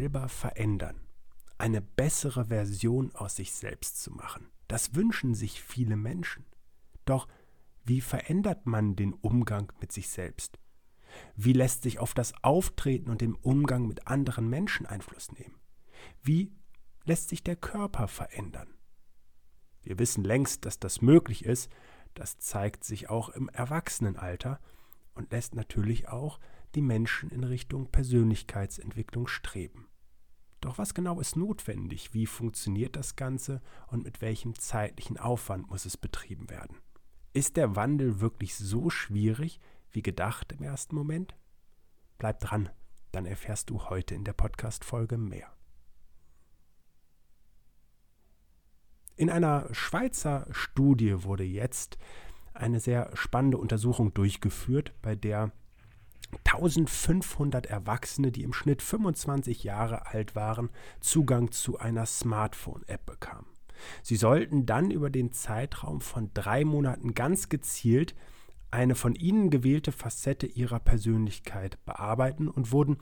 selber verändern, eine bessere Version aus sich selbst zu machen. Das wünschen sich viele Menschen. Doch wie verändert man den Umgang mit sich selbst? Wie lässt sich auf das Auftreten und den Umgang mit anderen Menschen Einfluss nehmen? Wie lässt sich der Körper verändern? Wir wissen längst, dass das möglich ist. Das zeigt sich auch im Erwachsenenalter und lässt natürlich auch die Menschen in Richtung Persönlichkeitsentwicklung streben. Doch was genau ist notwendig? Wie funktioniert das Ganze und mit welchem zeitlichen Aufwand muss es betrieben werden? Ist der Wandel wirklich so schwierig wie gedacht im ersten Moment? Bleib dran, dann erfährst du heute in der Podcast-Folge mehr. In einer Schweizer Studie wurde jetzt eine sehr spannende Untersuchung durchgeführt, bei der 1500 Erwachsene, die im Schnitt 25 Jahre alt waren, Zugang zu einer Smartphone-App bekamen. Sie sollten dann über den Zeitraum von drei Monaten ganz gezielt eine von ihnen gewählte Facette ihrer Persönlichkeit bearbeiten und wurden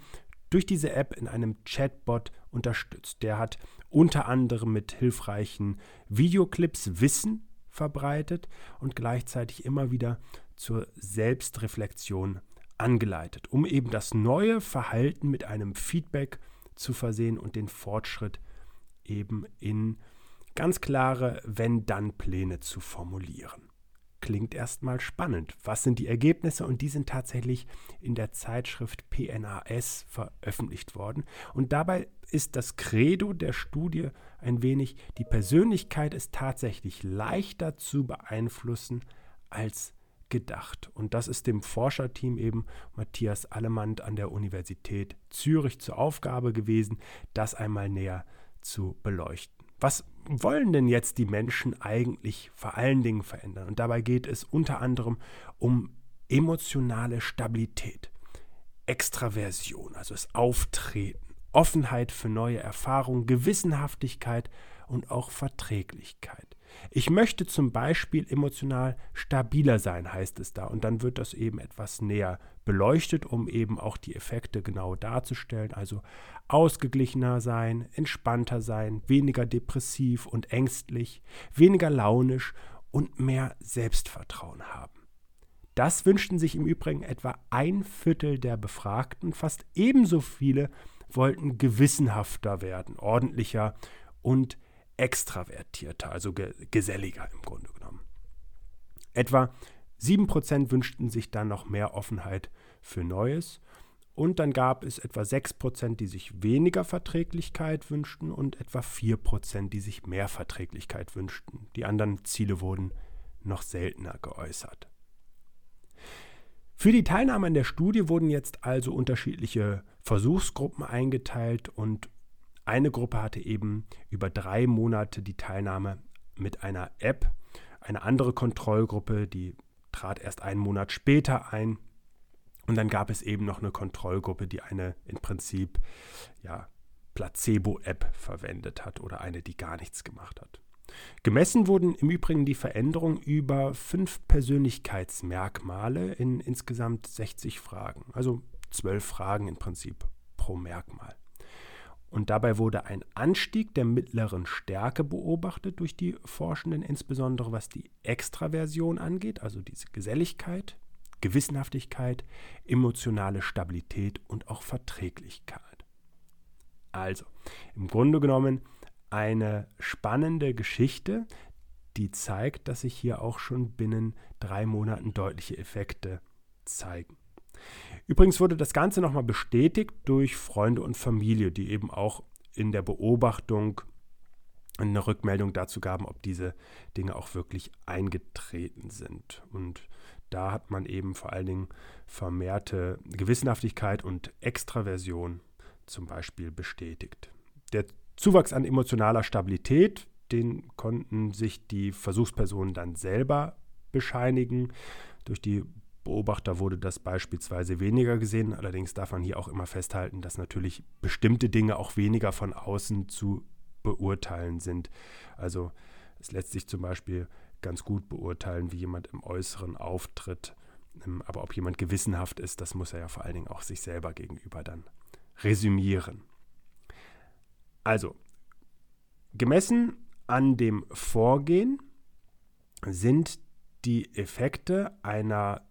durch diese App in einem Chatbot unterstützt. Der hat unter anderem mit hilfreichen Videoclips Wissen verbreitet und gleichzeitig immer wieder zur Selbstreflexion angeleitet, um eben das neue Verhalten mit einem Feedback zu versehen und den Fortschritt eben in ganz klare Wenn-Dann-Pläne zu formulieren klingt erstmal spannend. Was sind die Ergebnisse? Und die sind tatsächlich in der Zeitschrift PNAS veröffentlicht worden. Und dabei ist das Credo der Studie ein wenig, die Persönlichkeit ist tatsächlich leichter zu beeinflussen als gedacht. Und das ist dem Forscherteam eben Matthias Allemand an der Universität Zürich zur Aufgabe gewesen, das einmal näher zu beleuchten. Was wollen denn jetzt die Menschen eigentlich vor allen Dingen verändern? Und dabei geht es unter anderem um emotionale Stabilität, Extraversion, also das Auftreten, Offenheit für neue Erfahrungen, Gewissenhaftigkeit und auch Verträglichkeit. Ich möchte zum Beispiel emotional stabiler sein, heißt es da. Und dann wird das eben etwas näher beleuchtet, um eben auch die Effekte genau darzustellen. Also ausgeglichener sein, entspannter sein, weniger depressiv und ängstlich, weniger launisch und mehr Selbstvertrauen haben. Das wünschten sich im Übrigen etwa ein Viertel der Befragten. Fast ebenso viele wollten gewissenhafter werden, ordentlicher und extravertierter, also ge geselliger im Grunde genommen. Etwa 7% wünschten sich dann noch mehr Offenheit für Neues und dann gab es etwa 6%, die sich weniger Verträglichkeit wünschten und etwa 4%, die sich mehr Verträglichkeit wünschten. Die anderen Ziele wurden noch seltener geäußert. Für die Teilnahme an der Studie wurden jetzt also unterschiedliche Versuchsgruppen eingeteilt und eine Gruppe hatte eben über drei Monate die Teilnahme mit einer App. Eine andere Kontrollgruppe, die trat erst einen Monat später ein. Und dann gab es eben noch eine Kontrollgruppe, die eine im Prinzip ja, Placebo-App verwendet hat oder eine, die gar nichts gemacht hat. Gemessen wurden im Übrigen die Veränderungen über fünf Persönlichkeitsmerkmale in insgesamt 60 Fragen. Also zwölf Fragen im Prinzip pro Merkmal. Und dabei wurde ein Anstieg der mittleren Stärke beobachtet durch die Forschenden, insbesondere was die Extraversion angeht, also diese Geselligkeit, Gewissenhaftigkeit, emotionale Stabilität und auch Verträglichkeit. Also, im Grunde genommen eine spannende Geschichte, die zeigt, dass sich hier auch schon binnen drei Monaten deutliche Effekte zeigen. Übrigens wurde das Ganze nochmal bestätigt durch Freunde und Familie, die eben auch in der Beobachtung eine Rückmeldung dazu gaben, ob diese Dinge auch wirklich eingetreten sind. Und da hat man eben vor allen Dingen vermehrte Gewissenhaftigkeit und Extraversion zum Beispiel bestätigt. Der Zuwachs an emotionaler Stabilität, den konnten sich die Versuchspersonen dann selber bescheinigen. Durch die Beobachter wurde das beispielsweise weniger gesehen. Allerdings darf man hier auch immer festhalten, dass natürlich bestimmte Dinge auch weniger von außen zu beurteilen sind. Also es lässt sich zum Beispiel ganz gut beurteilen, wie jemand im Äußeren auftritt. Ähm, aber ob jemand gewissenhaft ist, das muss er ja vor allen Dingen auch sich selber gegenüber dann resümieren. Also, gemessen an dem Vorgehen sind die Effekte einer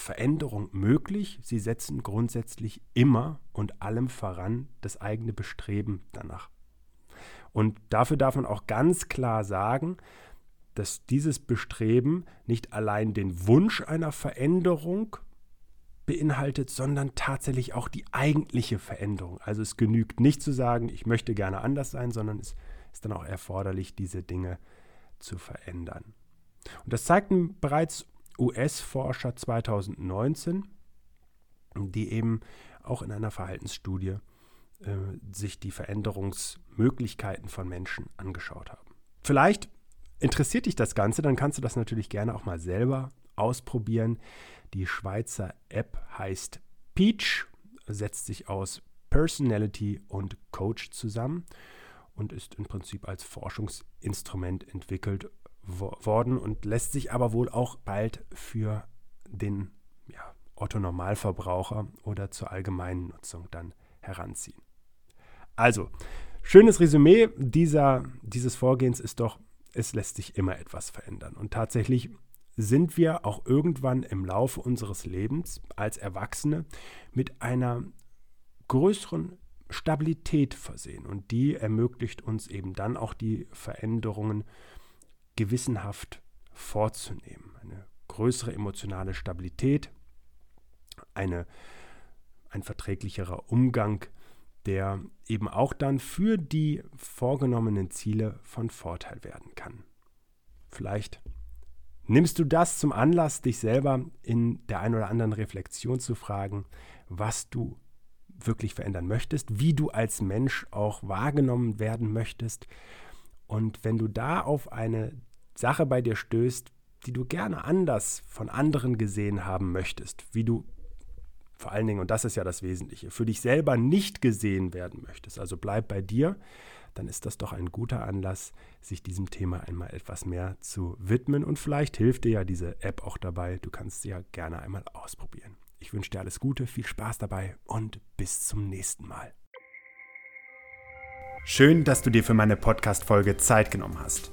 Veränderung möglich. Sie setzen grundsätzlich immer und allem voran das eigene Bestreben danach. Und dafür darf man auch ganz klar sagen, dass dieses Bestreben nicht allein den Wunsch einer Veränderung beinhaltet, sondern tatsächlich auch die eigentliche Veränderung. Also es genügt nicht zu sagen, ich möchte gerne anders sein, sondern es ist dann auch erforderlich, diese Dinge zu verändern. Und das zeigten bereits US-Forscher 2019, die eben auch in einer Verhaltensstudie äh, sich die Veränderungsmöglichkeiten von Menschen angeschaut haben. Vielleicht interessiert dich das Ganze, dann kannst du das natürlich gerne auch mal selber ausprobieren. Die Schweizer App heißt Peach, setzt sich aus Personality und Coach zusammen und ist im Prinzip als Forschungsinstrument entwickelt worden und lässt sich aber wohl auch bald für den ja, Otto-Normalverbraucher oder zur allgemeinen Nutzung dann heranziehen. Also, schönes Resümee dieser, dieses Vorgehens ist doch, es lässt sich immer etwas verändern. Und tatsächlich sind wir auch irgendwann im Laufe unseres Lebens als Erwachsene mit einer größeren Stabilität versehen. Und die ermöglicht uns eben dann auch die Veränderungen gewissenhaft vorzunehmen. Eine größere emotionale Stabilität, eine, ein verträglicherer Umgang, der eben auch dann für die vorgenommenen Ziele von Vorteil werden kann. Vielleicht nimmst du das zum Anlass, dich selber in der einen oder anderen Reflexion zu fragen, was du wirklich verändern möchtest, wie du als Mensch auch wahrgenommen werden möchtest. Und wenn du da auf eine Sache bei dir stößt, die du gerne anders von anderen gesehen haben möchtest, wie du vor allen Dingen, und das ist ja das Wesentliche, für dich selber nicht gesehen werden möchtest, also bleib bei dir, dann ist das doch ein guter Anlass, sich diesem Thema einmal etwas mehr zu widmen und vielleicht hilft dir ja diese App auch dabei. Du kannst sie ja gerne einmal ausprobieren. Ich wünsche dir alles Gute, viel Spaß dabei und bis zum nächsten Mal. Schön, dass du dir für meine Podcast-Folge Zeit genommen hast.